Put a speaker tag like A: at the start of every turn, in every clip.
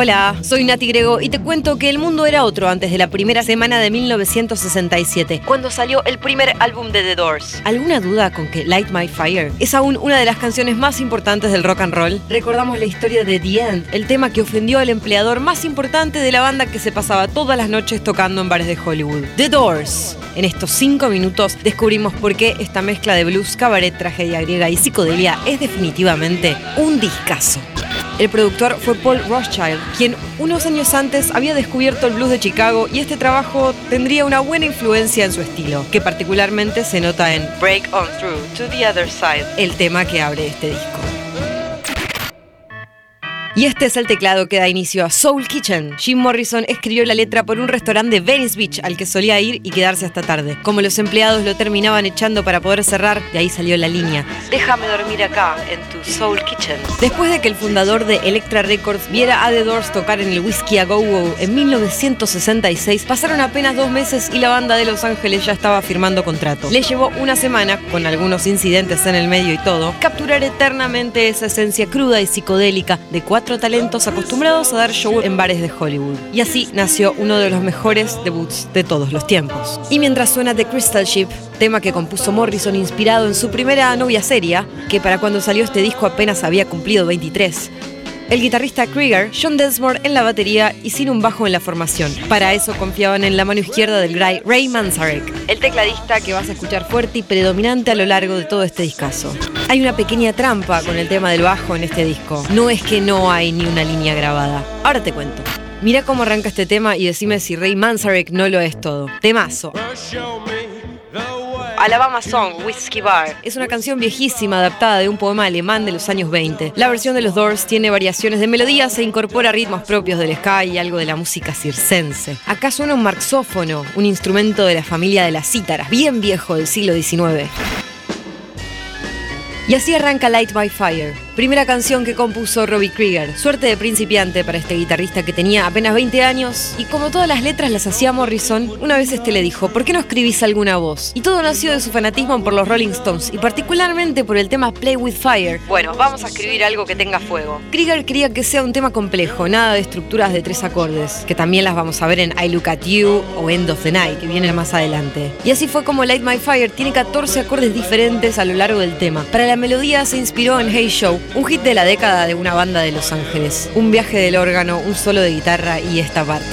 A: Hola, soy Nati Grego y te cuento que el mundo era otro antes de la primera semana de 1967, cuando salió el primer álbum de The Doors. ¿Alguna duda con que Light My Fire es aún una de las canciones más importantes del rock and roll? Recordamos la historia de The End, el tema que ofendió al empleador más importante de la banda que se pasaba todas las noches tocando en bares de Hollywood. The Doors. En estos cinco minutos descubrimos por qué esta mezcla de blues, cabaret, tragedia griega y psicodelia es definitivamente un discazo. El productor fue Paul Rothschild, quien unos años antes había descubierto el blues de Chicago y este trabajo tendría una buena influencia en su estilo, que particularmente se nota en Break On Through to the Other Side, el tema que abre este disco. Y este es el teclado que da inicio a Soul Kitchen. Jim Morrison escribió la letra por un restaurante de Venice Beach al que solía ir y quedarse hasta tarde. Como los empleados lo terminaban echando para poder cerrar, de ahí salió la línea. Déjame dormir acá, en tu Soul Kitchen. Después de que el fundador de Electra Records viera a The Doors tocar en el Whiskey a Go Go en 1966, pasaron apenas dos meses y la banda de Los Ángeles ya estaba firmando contrato. Le llevó una semana, con algunos incidentes en el medio y todo, capturar eternamente esa esencia cruda y psicodélica de cuatro talentos acostumbrados a dar show en bares de Hollywood. Y así nació uno de los mejores debuts de todos los tiempos. Y mientras suena The Crystal Ship, tema que compuso Morrison inspirado en su primera novia seria, que para cuando salió este disco apenas había cumplido 23, el guitarrista Krieger, John Densmore en la batería y sin un bajo en la formación. Para eso confiaban en la mano izquierda del Gray Ray Manzarek, el tecladista que vas a escuchar fuerte y predominante a lo largo de todo este discazo. Hay una pequeña trampa con el tema del bajo en este disco. No es que no hay ni una línea grabada. Ahora te cuento. Mira cómo arranca este tema y decime si Ray Manzarek no lo es todo. Temazo. Alabama Song, Whiskey Bar. Es una canción viejísima adaptada de un poema alemán de los años 20. La versión de los Doors tiene variaciones de melodías e incorpora ritmos propios del ska y algo de la música circense. Acá suena un marxófono, un instrumento de la familia de las cítaras, bien viejo del siglo XIX. Y así arranca Light by Fire, primera canción que compuso Robbie Krieger. Suerte de principiante para este guitarrista que tenía apenas 20 años y como todas las letras las hacía Morrison, una vez este le dijo, ¿por qué no escribís alguna voz? Y todo nació de su fanatismo por los Rolling Stones y particularmente por el tema Play with Fire. Bueno, vamos a escribir algo que tenga fuego. Krieger quería que sea un tema complejo, nada de estructuras de tres acordes, que también las vamos a ver en I Look at You o End of the Night, que viene más adelante. Y así fue como Light My Fire tiene 14 acordes diferentes a lo largo del tema. Para la melodía se inspiró en Hey Show, un hit de la década de una banda de Los Ángeles. Un viaje del órgano, un solo de guitarra y esta parte.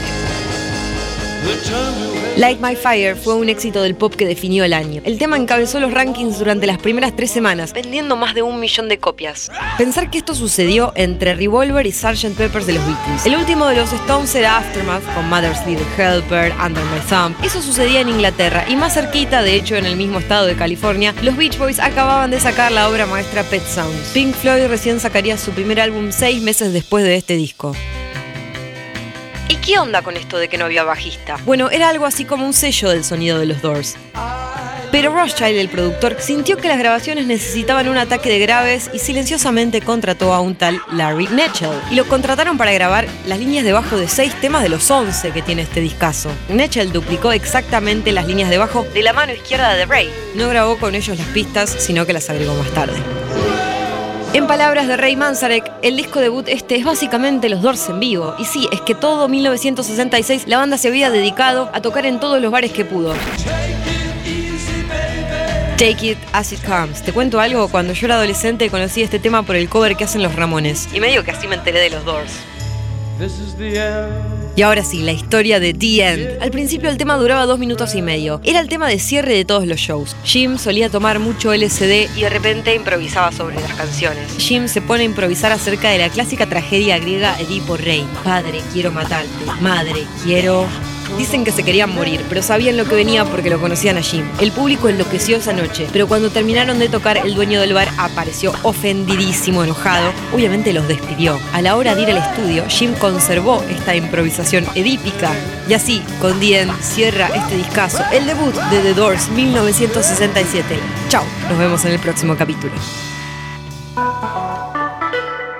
A: Light My Fire fue un éxito del pop que definió el año. El tema encabezó los rankings durante las primeras tres semanas, vendiendo más de un millón de copias. Pensar que esto sucedió entre Revolver y Sgt. Peppers de los Beatles. El último de los Stones era Aftermath, con Mother's Little Helper, Under My Thumb. Eso sucedía en Inglaterra y más cerquita, de hecho en el mismo estado de California, los Beach Boys acababan de sacar la obra maestra Pet Sounds. Pink Floyd recién sacaría su primer álbum seis meses después de este disco. ¿Y qué onda con esto de que no había bajista? Bueno, era algo así como un sello del sonido de los Doors. Pero Rothschild, el productor, sintió que las grabaciones necesitaban un ataque de graves y silenciosamente contrató a un tal Larry Netchell. Y lo contrataron para grabar las líneas de bajo de seis temas de los 11 que tiene este discazo. Netchell duplicó exactamente las líneas de bajo de la mano izquierda de Ray. No grabó con ellos las pistas, sino que las agregó más tarde. En palabras de Ray Manzarek, el disco debut este es básicamente los Doors en vivo. Y sí, es que todo 1966 la banda se había dedicado a tocar en todos los bares que pudo. Take It As It Comes. Te cuento algo, cuando yo era adolescente conocí este tema por el cover que hacen los Ramones. Y medio que así me enteré de los Doors. Y ahora sí, la historia de The End. Al principio el tema duraba dos minutos y medio. Era el tema de cierre de todos los shows. Jim solía tomar mucho LSD y de repente improvisaba sobre las canciones. Jim se pone a improvisar acerca de la clásica tragedia griega Edipo Rey. Padre, quiero matarte. Madre, quiero... Dicen que se querían morir, pero sabían lo que venía porque lo conocían a Jim. El público enloqueció esa noche, pero cuando terminaron de tocar, el dueño del bar apareció ofendidísimo, enojado. Obviamente los despidió. A la hora de ir al estudio, Jim conservó esta improvisación edípica. Y así, con Dien, cierra este discazo, el debut de The Doors 1967. Chao, nos vemos en el próximo capítulo.